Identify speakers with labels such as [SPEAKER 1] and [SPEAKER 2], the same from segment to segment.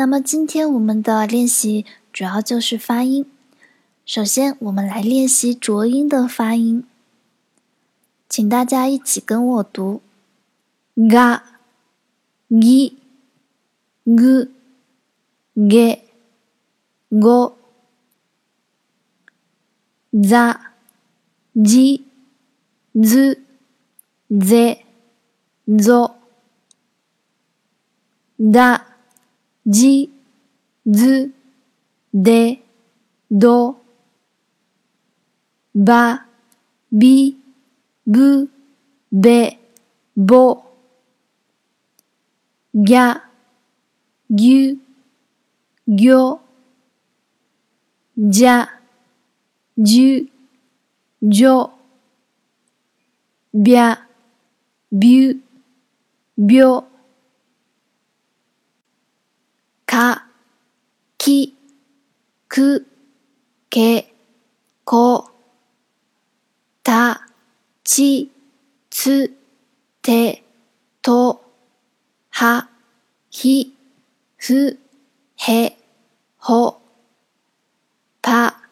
[SPEAKER 1] 那么今天我们的练习主要就是发音。首先，我们来练习浊音的发音，请大家一起跟我读。：ga、gi、gu、ge、go、za、ji、z、ze、zo、da、ji、z、de、do。ば、び、ぶ、べ、ぼ、ぎゃ、ぎゅ、ぎょ、じゃ、じゅ、じょ、びゃ、びゅ、びょ、か、き、く、け、こ、た、ち、つ、て、と、は、ひ、ふ、へ、ほ、ぱ、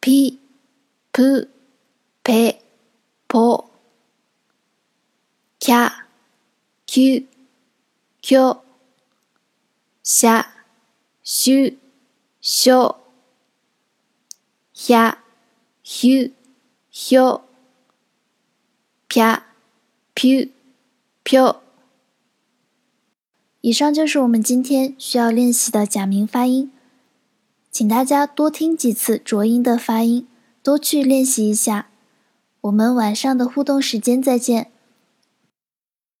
[SPEAKER 1] ぴ、ぷ、ぺ、ぽ、きゃ、きゅ、きょ、しゃ、しゅ、しょ、ひゃ、ひゅ、ひょ、啪、噗、飘。以上就是我们今天需要练习的假名发音，请大家多听几次浊音的发音，多去练习一下。我们晚上的互动时间再见。